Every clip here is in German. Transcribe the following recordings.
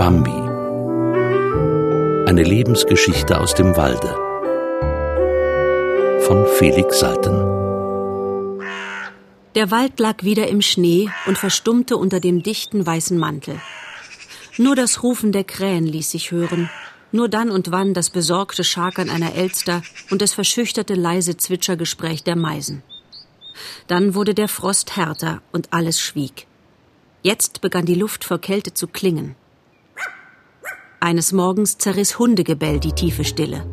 Bambi. Eine Lebensgeschichte aus dem Walde. Von Felix Salten. Der Wald lag wieder im Schnee und verstummte unter dem dichten weißen Mantel. Nur das Rufen der Krähen ließ sich hören, nur dann und wann das besorgte Scharkern einer Elster und das verschüchterte leise Zwitschergespräch der Meisen. Dann wurde der Frost härter und alles schwieg. Jetzt begann die Luft vor Kälte zu klingen. Eines Morgens zerriss Hundegebell die tiefe Stille.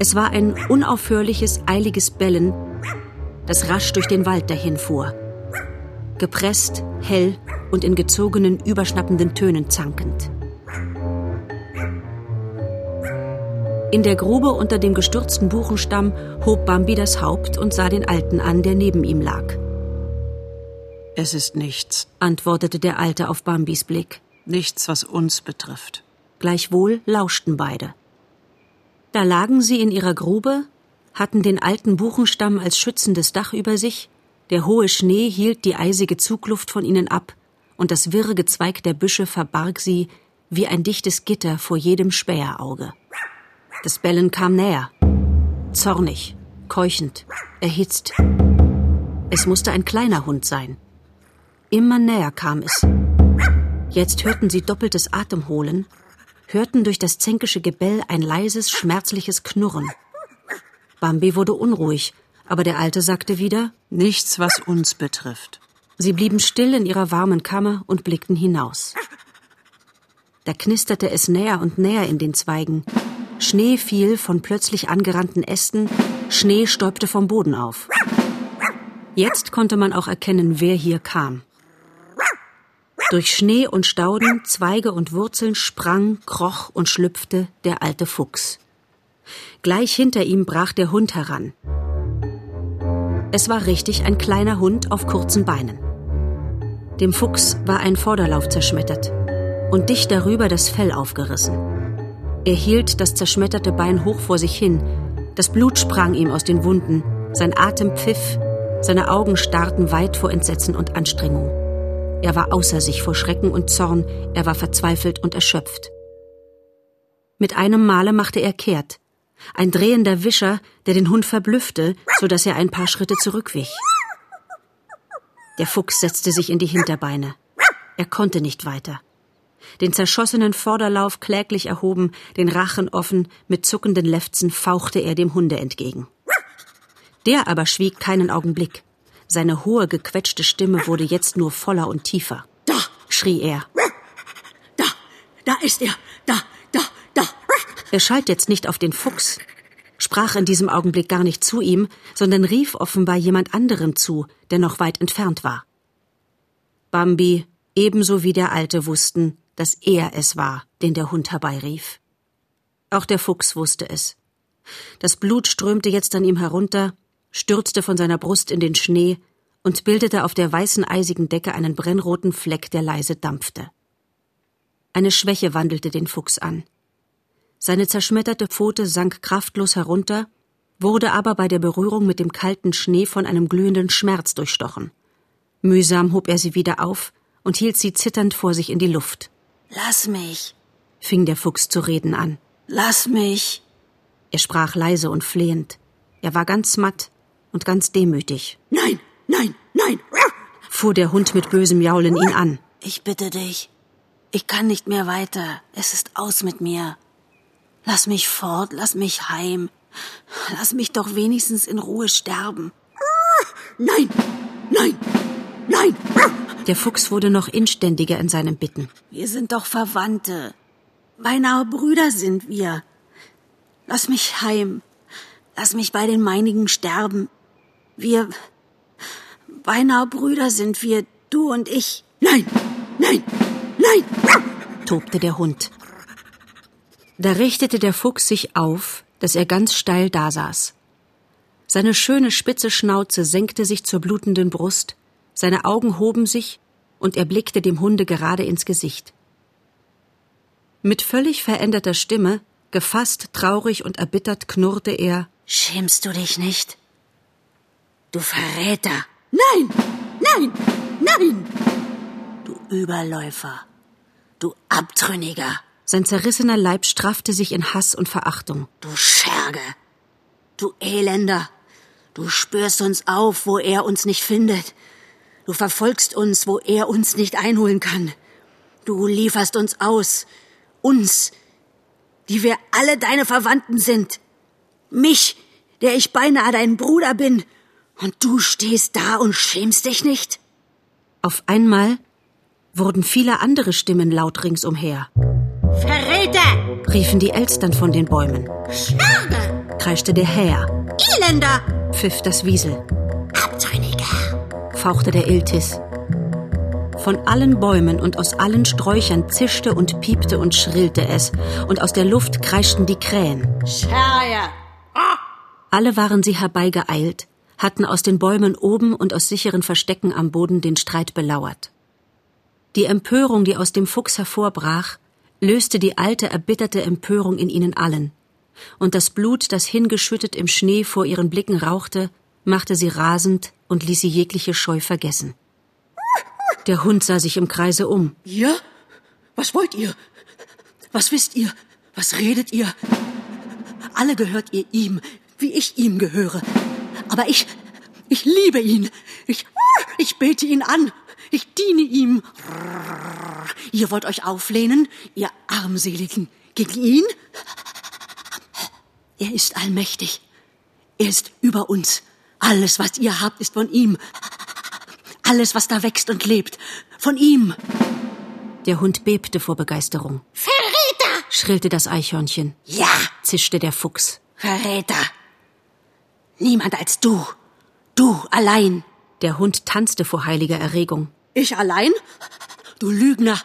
Es war ein unaufhörliches, eiliges Bellen, das rasch durch den Wald dahinfuhr. Gepresst, hell und in gezogenen, überschnappenden Tönen zankend. In der Grube unter dem gestürzten Buchenstamm hob Bambi das Haupt und sah den Alten an, der neben ihm lag. Es ist nichts, antwortete der Alte auf Bambis Blick. Nichts, was uns betrifft. Gleichwohl lauschten beide. Da lagen sie in ihrer Grube, hatten den alten Buchenstamm als schützendes Dach über sich, der hohe Schnee hielt die eisige Zugluft von ihnen ab, und das wirre Gezweig der Büsche verbarg sie wie ein dichtes Gitter vor jedem Späherauge. Das Bellen kam näher, zornig, keuchend, erhitzt. Es musste ein kleiner Hund sein. Immer näher kam es. Jetzt hörten sie doppeltes Atemholen, hörten durch das zänkische Gebell ein leises, schmerzliches Knurren. Bambi wurde unruhig, aber der Alte sagte wieder Nichts, was uns betrifft. Sie blieben still in ihrer warmen Kammer und blickten hinaus. Da knisterte es näher und näher in den Zweigen. Schnee fiel von plötzlich angerannten Ästen, Schnee stäubte vom Boden auf. Jetzt konnte man auch erkennen, wer hier kam. Durch Schnee und Stauden, Zweige und Wurzeln sprang, kroch und schlüpfte der alte Fuchs. Gleich hinter ihm brach der Hund heran. Es war richtig ein kleiner Hund auf kurzen Beinen. Dem Fuchs war ein Vorderlauf zerschmettert und dicht darüber das Fell aufgerissen. Er hielt das zerschmetterte Bein hoch vor sich hin, das Blut sprang ihm aus den Wunden, sein Atem pfiff, seine Augen starrten weit vor Entsetzen und Anstrengung. Er war außer sich vor Schrecken und Zorn, er war verzweifelt und erschöpft. Mit einem Male machte er kehrt. Ein drehender Wischer, der den Hund verblüffte, so dass er ein paar Schritte zurückwich. Der Fuchs setzte sich in die Hinterbeine. Er konnte nicht weiter. Den zerschossenen Vorderlauf kläglich erhoben, den Rachen offen, mit zuckenden Lefzen fauchte er dem Hunde entgegen. Der aber schwieg keinen Augenblick. Seine hohe, gequetschte Stimme wurde jetzt nur voller und tiefer. Da! schrie er. Da! Da ist er! Da! Da! Da! Er schalt jetzt nicht auf den Fuchs, sprach in diesem Augenblick gar nicht zu ihm, sondern rief offenbar jemand anderem zu, der noch weit entfernt war. Bambi, ebenso wie der Alte wussten, dass er es war, den der Hund herbeirief. Auch der Fuchs wusste es. Das Blut strömte jetzt an ihm herunter, stürzte von seiner Brust in den Schnee und bildete auf der weißen eisigen Decke einen brennroten Fleck, der leise dampfte. Eine Schwäche wandelte den Fuchs an. Seine zerschmetterte Pfote sank kraftlos herunter, wurde aber bei der Berührung mit dem kalten Schnee von einem glühenden Schmerz durchstochen. Mühsam hob er sie wieder auf und hielt sie zitternd vor sich in die Luft. Lass mich, fing der Fuchs zu reden an. Lass mich. Er sprach leise und flehend. Er war ganz matt, und ganz demütig. Nein, nein, nein! fuhr der Hund mit bösem Jaulen ihn an. Ich bitte dich. Ich kann nicht mehr weiter. Es ist aus mit mir. Lass mich fort, lass mich heim. Lass mich doch wenigstens in Ruhe sterben. Nein, nein, nein! Der Fuchs wurde noch inständiger in seinem Bitten. Wir sind doch Verwandte. Beinahe Brüder sind wir. Lass mich heim. Lass mich bei den meinigen sterben. Wir beinahe Brüder sind wir, du und ich. Nein, nein, nein, tobte der Hund. Da richtete der Fuchs sich auf, dass er ganz steil dasaß. Seine schöne spitze Schnauze senkte sich zur blutenden Brust, seine Augen hoben sich, und er blickte dem Hunde gerade ins Gesicht. Mit völlig veränderter Stimme, gefasst, traurig und erbittert, knurrte er Schämst du dich nicht? Du Verräter! Nein! Nein! Nein! Du Überläufer! du Abtrünniger. Sein zerrissener Leib straffte sich in Hass und Verachtung. Du Scherge. Du Elender. Du spürst uns auf, wo er uns nicht findet. Du verfolgst uns, wo er uns nicht einholen kann. Du lieferst uns aus. Uns, die wir alle deine Verwandten sind. Mich, der ich beinahe dein Bruder bin. Und du stehst da und schämst dich nicht? Auf einmal wurden viele andere Stimmen laut ringsumher. Verräter! riefen die Elstern von den Bäumen. Scherge! kreischte der Häher, Elender! pfiff das Wiesel, Abtrünniger! fauchte der Iltis. Von allen Bäumen und aus allen Sträuchern zischte und piepte und schrillte es, und aus der Luft kreischten die Krähen. Scherge! Alle waren sie herbeigeeilt, hatten aus den Bäumen oben und aus sicheren Verstecken am Boden den Streit belauert. Die Empörung, die aus dem Fuchs hervorbrach, löste die alte, erbitterte Empörung in ihnen allen. Und das Blut, das hingeschüttet im Schnee vor ihren Blicken rauchte, machte sie rasend und ließ sie jegliche Scheu vergessen. Der Hund sah sich im Kreise um. Ihr? Was wollt ihr? Was wisst ihr? Was redet ihr? Alle gehört ihr ihm, wie ich ihm gehöre. Aber ich, ich liebe ihn. Ich, ich bete ihn an. Ich diene ihm. Ihr wollt euch auflehnen, ihr Armseligen, gegen ihn? Er ist allmächtig. Er ist über uns. Alles, was ihr habt, ist von ihm. Alles, was da wächst und lebt, von ihm. Der Hund bebte vor Begeisterung. Verräter! Schrillte das Eichhörnchen, Ja, zischte der Fuchs. Verräter! Niemand als du. Du allein. Der Hund tanzte vor heiliger Erregung. Ich allein? Du Lügner.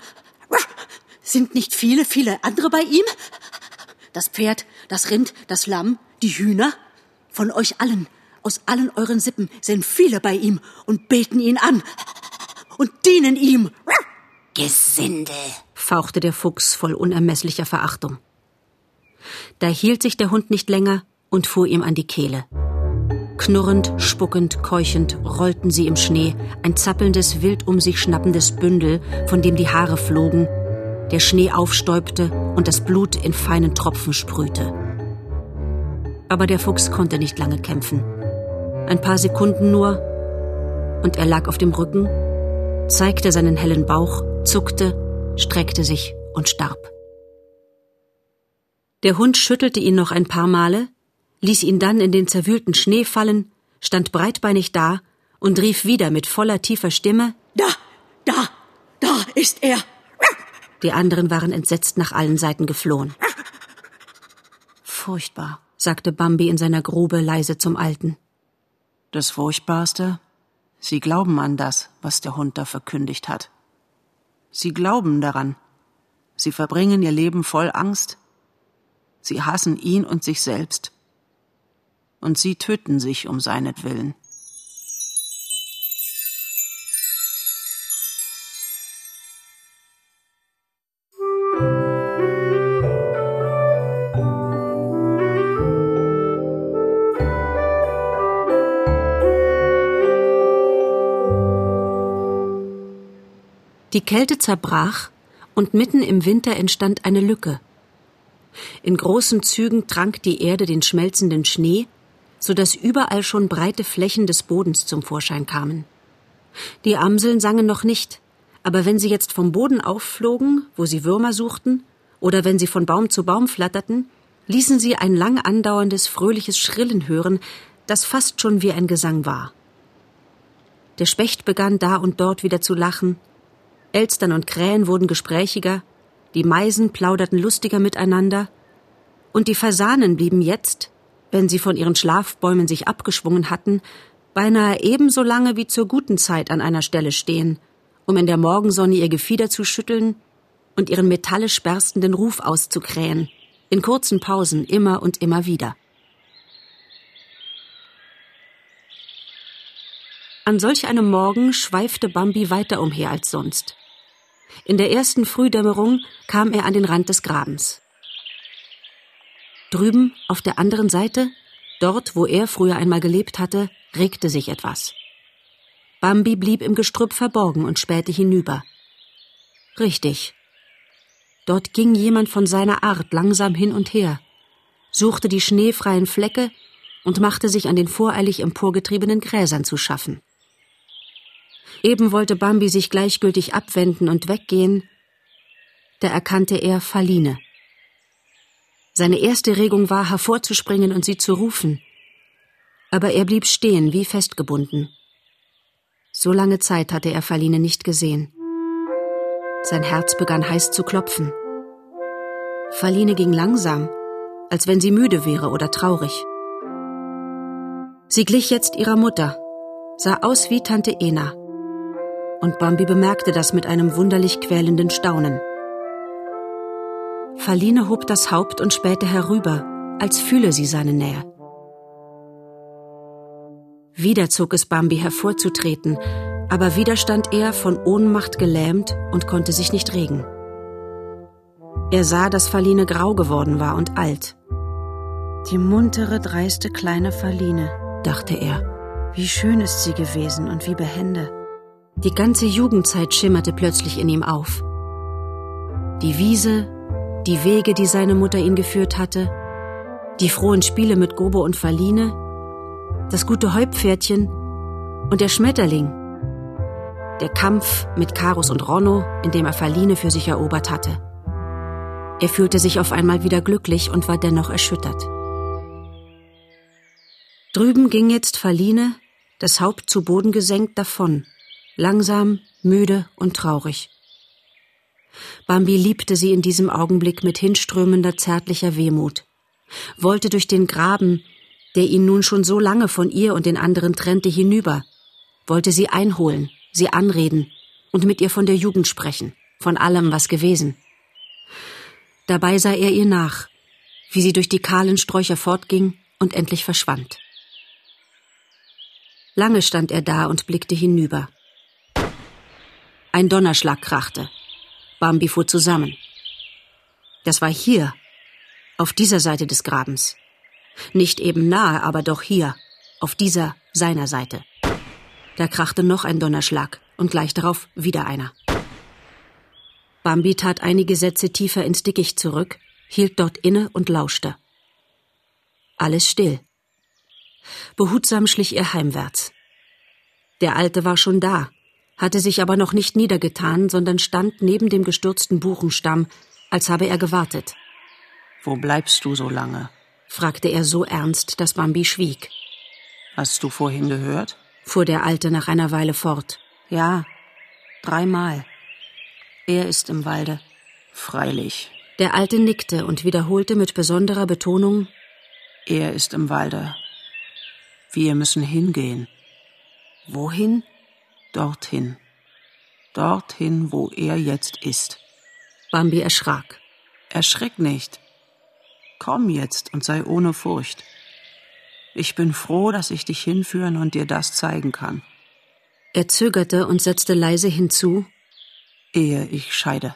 Sind nicht viele, viele andere bei ihm? Das Pferd, das Rind, das Lamm, die Hühner? Von euch allen, aus allen euren Sippen sind viele bei ihm und beten ihn an und dienen ihm. Gesindel. fauchte der Fuchs voll unermesslicher Verachtung. Da hielt sich der Hund nicht länger und fuhr ihm an die Kehle. Knurrend, spuckend, keuchend rollten sie im Schnee, ein zappelndes, wild um sich schnappendes Bündel, von dem die Haare flogen, der Schnee aufstäubte und das Blut in feinen Tropfen sprühte. Aber der Fuchs konnte nicht lange kämpfen. Ein paar Sekunden nur, und er lag auf dem Rücken, zeigte seinen hellen Bauch, zuckte, streckte sich und starb. Der Hund schüttelte ihn noch ein paar Male, ließ ihn dann in den zerwühlten Schnee fallen, stand breitbeinig da und rief wieder mit voller tiefer Stimme Da, da, da ist er. Die anderen waren entsetzt nach allen Seiten geflohen. Furchtbar, sagte Bambi in seiner Grube leise zum Alten. Das Furchtbarste? Sie glauben an das, was der Hund da verkündigt hat. Sie glauben daran. Sie verbringen ihr Leben voll Angst. Sie hassen ihn und sich selbst. Und sie töten sich um seinetwillen. Die Kälte zerbrach und mitten im Winter entstand eine Lücke. In großen Zügen trank die Erde den schmelzenden Schnee, so dass überall schon breite Flächen des Bodens zum Vorschein kamen. Die Amseln sangen noch nicht, aber wenn sie jetzt vom Boden aufflogen, wo sie Würmer suchten, oder wenn sie von Baum zu Baum flatterten, ließen sie ein lang andauerndes, fröhliches Schrillen hören, das fast schon wie ein Gesang war. Der Specht begann da und dort wieder zu lachen, Elstern und Krähen wurden gesprächiger, die Meisen plauderten lustiger miteinander, und die Fasanen blieben jetzt, wenn sie von ihren Schlafbäumen sich abgeschwungen hatten, beinahe ebenso lange wie zur guten Zeit an einer Stelle stehen, um in der Morgensonne ihr Gefieder zu schütteln und ihren metallisch berstenden Ruf auszukrähen, in kurzen Pausen immer und immer wieder. An solch einem Morgen schweifte Bambi weiter umher als sonst. In der ersten Frühdämmerung kam er an den Rand des Grabens. Drüben, auf der anderen Seite, dort, wo er früher einmal gelebt hatte, regte sich etwas. Bambi blieb im Gestrüpp verborgen und spähte hinüber. Richtig. Dort ging jemand von seiner Art langsam hin und her, suchte die schneefreien Flecke und machte sich an den voreilig emporgetriebenen Gräsern zu schaffen. Eben wollte Bambi sich gleichgültig abwenden und weggehen, da erkannte er Faline. Seine erste Regung war, hervorzuspringen und sie zu rufen, aber er blieb stehen, wie festgebunden. So lange Zeit hatte er Faline nicht gesehen. Sein Herz begann heiß zu klopfen. Faline ging langsam, als wenn sie müde wäre oder traurig. Sie glich jetzt ihrer Mutter, sah aus wie Tante Ena. Und Bambi bemerkte das mit einem wunderlich quälenden Staunen. Faline hob das Haupt und spähte herüber, als fühle sie seine Nähe. Wieder zog es Bambi hervorzutreten, aber wieder stand er von Ohnmacht gelähmt und konnte sich nicht regen. Er sah, dass Faline grau geworden war und alt. Die muntere, dreiste kleine Faline, dachte er. Wie schön ist sie gewesen und wie behende. Die ganze Jugendzeit schimmerte plötzlich in ihm auf. Die Wiese, die Wege, die seine Mutter ihn geführt hatte, die frohen Spiele mit Gobo und Faline, das gute Heupferdchen und der Schmetterling, der Kampf mit Karus und Ronno, in dem er Faline für sich erobert hatte. Er fühlte sich auf einmal wieder glücklich und war dennoch erschüttert. Drüben ging jetzt Faline, das Haupt zu Boden gesenkt, davon, langsam, müde und traurig. Bambi liebte sie in diesem Augenblick mit hinströmender zärtlicher Wehmut, wollte durch den Graben, der ihn nun schon so lange von ihr und den anderen trennte, hinüber, wollte sie einholen, sie anreden und mit ihr von der Jugend sprechen, von allem, was gewesen. Dabei sah er ihr nach, wie sie durch die kahlen Sträucher fortging und endlich verschwand. Lange stand er da und blickte hinüber. Ein Donnerschlag krachte. Bambi fuhr zusammen. Das war hier, auf dieser Seite des Grabens. Nicht eben nahe, aber doch hier, auf dieser seiner Seite. Da krachte noch ein Donnerschlag und gleich darauf wieder einer. Bambi tat einige Sätze tiefer ins Dickicht zurück, hielt dort inne und lauschte. Alles still. Behutsam schlich er heimwärts. Der Alte war schon da, hatte sich aber noch nicht niedergetan, sondern stand neben dem gestürzten Buchenstamm, als habe er gewartet. Wo bleibst du so lange? fragte er so ernst, dass Bambi schwieg. Hast du vorhin gehört? fuhr der Alte nach einer Weile fort. Ja, dreimal. Er ist im Walde. Freilich. Der Alte nickte und wiederholte mit besonderer Betonung Er ist im Walde. Wir müssen hingehen. Wohin? Dorthin. Dorthin, wo er jetzt ist. Bambi erschrak. Erschreck nicht. Komm jetzt und sei ohne Furcht. Ich bin froh, dass ich dich hinführen und dir das zeigen kann. Er zögerte und setzte leise hinzu, ehe ich scheide.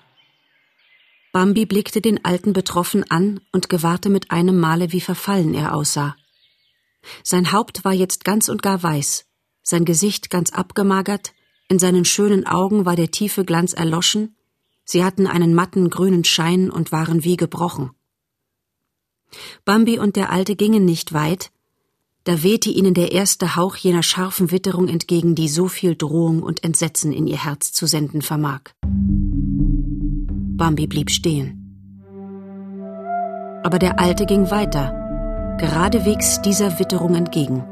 Bambi blickte den Alten betroffen an und gewahrte mit einem Male, wie verfallen er aussah. Sein Haupt war jetzt ganz und gar weiß, sein Gesicht ganz abgemagert, in seinen schönen Augen war der tiefe Glanz erloschen, sie hatten einen matten grünen Schein und waren wie gebrochen. Bambi und der Alte gingen nicht weit, da wehte ihnen der erste Hauch jener scharfen Witterung entgegen, die so viel Drohung und Entsetzen in ihr Herz zu senden vermag. Bambi blieb stehen. Aber der Alte ging weiter, geradewegs dieser Witterung entgegen.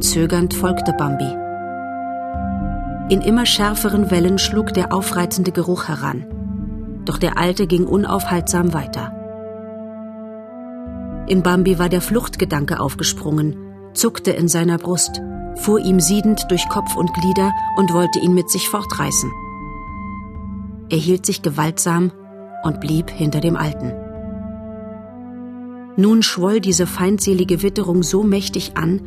Zögernd folgte Bambi. In immer schärferen Wellen schlug der aufreizende Geruch heran, doch der Alte ging unaufhaltsam weiter. In Bambi war der Fluchtgedanke aufgesprungen, zuckte in seiner Brust, fuhr ihm siedend durch Kopf und Glieder und wollte ihn mit sich fortreißen. Er hielt sich gewaltsam und blieb hinter dem Alten. Nun schwoll diese feindselige Witterung so mächtig an,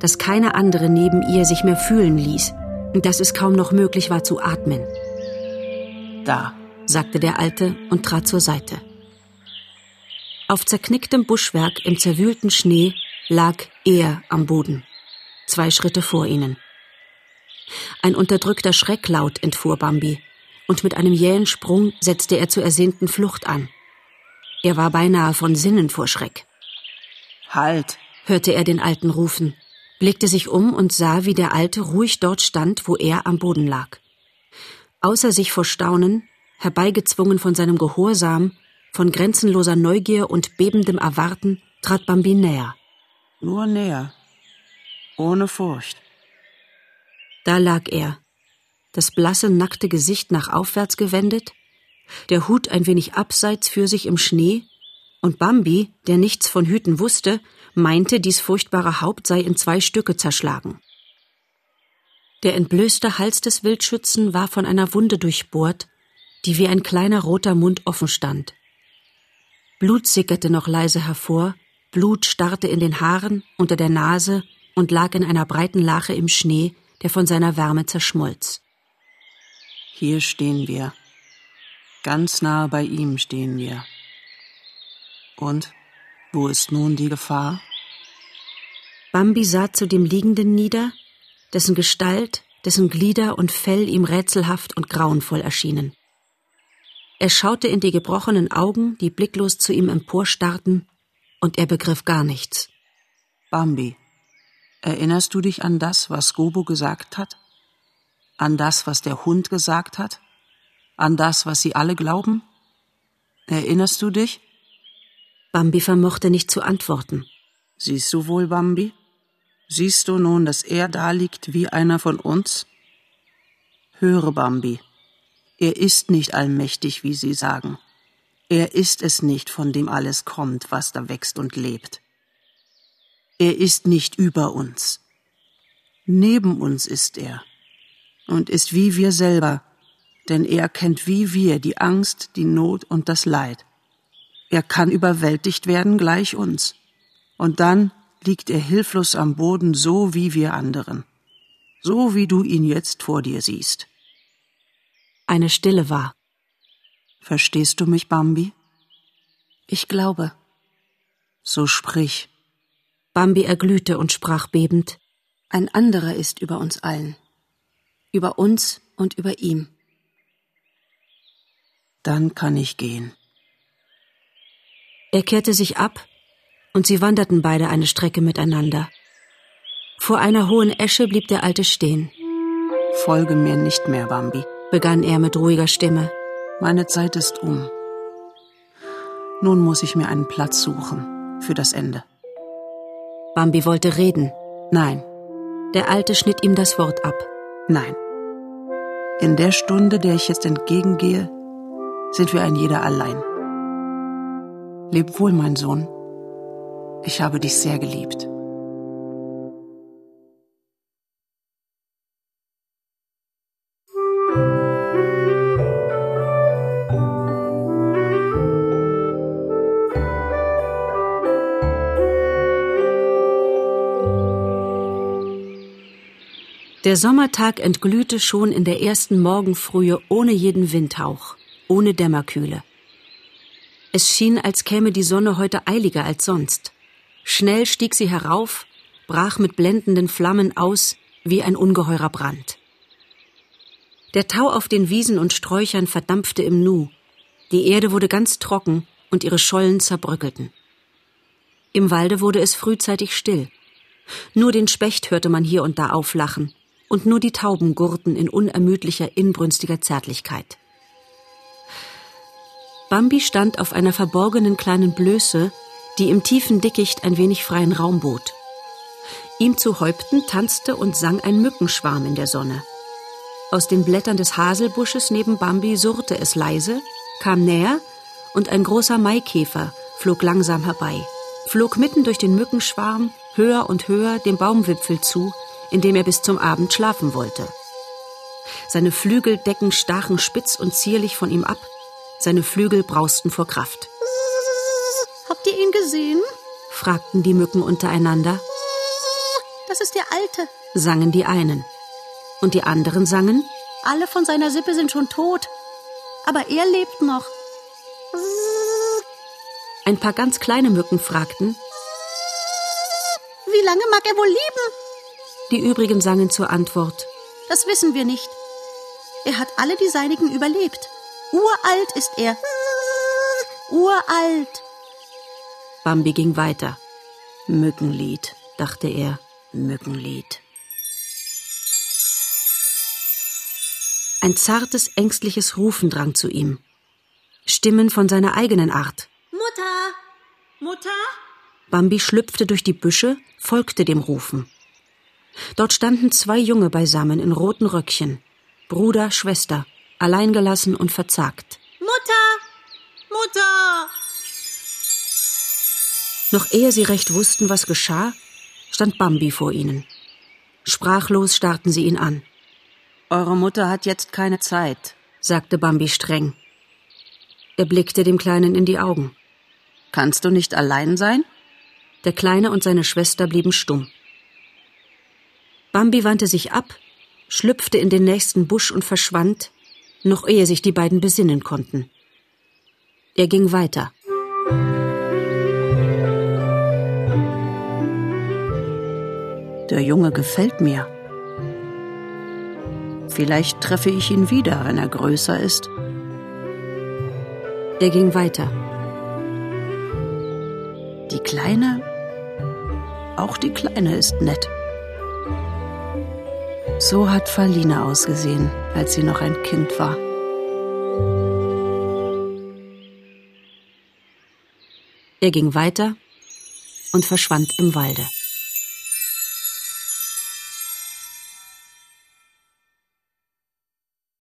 dass keine andere neben ihr sich mehr fühlen ließ und dass es kaum noch möglich war zu atmen. Da, sagte der Alte und trat zur Seite. Auf zerknicktem Buschwerk im zerwühlten Schnee lag er am Boden, zwei Schritte vor ihnen. Ein unterdrückter Schrecklaut entfuhr Bambi, und mit einem jähen Sprung setzte er zur ersehnten Flucht an. Er war beinahe von Sinnen vor Schreck. Halt! hörte er den Alten rufen, blickte sich um und sah, wie der Alte ruhig dort stand, wo er am Boden lag. Außer sich vor Staunen, herbeigezwungen von seinem Gehorsam, von grenzenloser Neugier und bebendem Erwarten, trat Bambi näher. Nur näher. Ohne Furcht. Da lag er, das blasse, nackte Gesicht nach aufwärts gewendet, der Hut ein wenig abseits für sich im Schnee, und Bambi, der nichts von Hüten wusste, meinte, dies furchtbare Haupt sei in zwei Stücke zerschlagen. Der entblößte Hals des Wildschützen war von einer Wunde durchbohrt, die wie ein kleiner roter Mund offen stand. Blut sickerte noch leise hervor, Blut starrte in den Haaren, unter der Nase und lag in einer breiten Lache im Schnee, der von seiner Wärme zerschmolz. Hier stehen wir. Ganz nahe bei ihm stehen wir. Und wo ist nun die Gefahr? Bambi sah zu dem Liegenden nieder, dessen Gestalt, dessen Glieder und Fell ihm rätselhaft und grauenvoll erschienen. Er schaute in die gebrochenen Augen, die blicklos zu ihm emporstarrten, und er begriff gar nichts. Bambi, erinnerst du dich an das, was Gobo gesagt hat? An das, was der Hund gesagt hat? An das, was sie alle glauben? Erinnerst du dich? Bambi vermochte nicht zu antworten. Siehst du wohl, Bambi? Siehst du nun, dass er da liegt wie einer von uns? Höre, Bambi, er ist nicht allmächtig, wie sie sagen. Er ist es nicht, von dem alles kommt, was da wächst und lebt. Er ist nicht über uns. Neben uns ist er und ist wie wir selber, denn er kennt wie wir die Angst, die Not und das Leid. Er kann überwältigt werden gleich uns. Und dann liegt er hilflos am Boden, so wie wir anderen. So wie du ihn jetzt vor dir siehst. Eine Stille war. Verstehst du mich, Bambi? Ich glaube. So sprich. Bambi erglühte und sprach bebend. Ein anderer ist über uns allen über uns und über ihm. Dann kann ich gehen. Er kehrte sich ab, und sie wanderten beide eine Strecke miteinander. Vor einer hohen Esche blieb der Alte stehen. Folge mir nicht mehr, Bambi, begann er mit ruhiger Stimme. Meine Zeit ist um. Nun muss ich mir einen Platz suchen für das Ende. Bambi wollte reden. Nein. Der Alte schnitt ihm das Wort ab. Nein. In der Stunde, der ich jetzt entgegengehe, sind wir ein jeder allein. Leb wohl, mein Sohn. Ich habe dich sehr geliebt. Der Sommertag entglühte schon in der ersten Morgenfrühe ohne jeden Windhauch, ohne Dämmerkühle. Es schien, als käme die Sonne heute eiliger als sonst. Schnell stieg sie herauf, brach mit blendenden Flammen aus wie ein ungeheurer Brand. Der Tau auf den Wiesen und Sträuchern verdampfte im Nu, die Erde wurde ganz trocken und ihre Schollen zerbröckelten. Im Walde wurde es frühzeitig still. Nur den Specht hörte man hier und da auflachen, und nur die Tauben gurten in unermüdlicher, inbrünstiger Zärtlichkeit. Bambi stand auf einer verborgenen kleinen Blöße, die im tiefen Dickicht ein wenig freien Raum bot. Ihm zu Häupten tanzte und sang ein Mückenschwarm in der Sonne. Aus den Blättern des Haselbusches neben Bambi surrte es leise, kam näher und ein großer Maikäfer flog langsam herbei, flog mitten durch den Mückenschwarm höher und höher dem Baumwipfel zu, in dem er bis zum Abend schlafen wollte. Seine Flügeldecken stachen spitz und zierlich von ihm ab, seine Flügel brausten vor Kraft. Habt ihr ihn gesehen? fragten die Mücken untereinander. Das ist der Alte, sangen die einen. Und die anderen sangen? Alle von seiner Sippe sind schon tot, aber er lebt noch. Ein paar ganz kleine Mücken fragten, Wie lange mag er wohl leben? Die übrigen sangen zur Antwort. Das wissen wir nicht. Er hat alle die Seinigen überlebt. Uralt ist er. Uralt. Bambi ging weiter. Mückenlied, dachte er. Mückenlied. Ein zartes, ängstliches Rufen drang zu ihm. Stimmen von seiner eigenen Art. Mutter! Mutter? Bambi schlüpfte durch die Büsche, folgte dem Rufen. Dort standen zwei Junge beisammen in roten Röckchen. Bruder, Schwester, alleingelassen und verzagt. Mutter! Mutter! Noch ehe sie recht wussten, was geschah, stand Bambi vor ihnen. Sprachlos starrten sie ihn an. Eure Mutter hat jetzt keine Zeit, sagte Bambi streng. Er blickte dem Kleinen in die Augen. Kannst du nicht allein sein? Der Kleine und seine Schwester blieben stumm. Bambi wandte sich ab, schlüpfte in den nächsten Busch und verschwand, noch ehe sich die beiden besinnen konnten. Er ging weiter. Der Junge gefällt mir. Vielleicht treffe ich ihn wieder, wenn er größer ist. Er ging weiter. Die Kleine, auch die Kleine ist nett. So hat Falina ausgesehen, als sie noch ein Kind war. Er ging weiter und verschwand im Walde.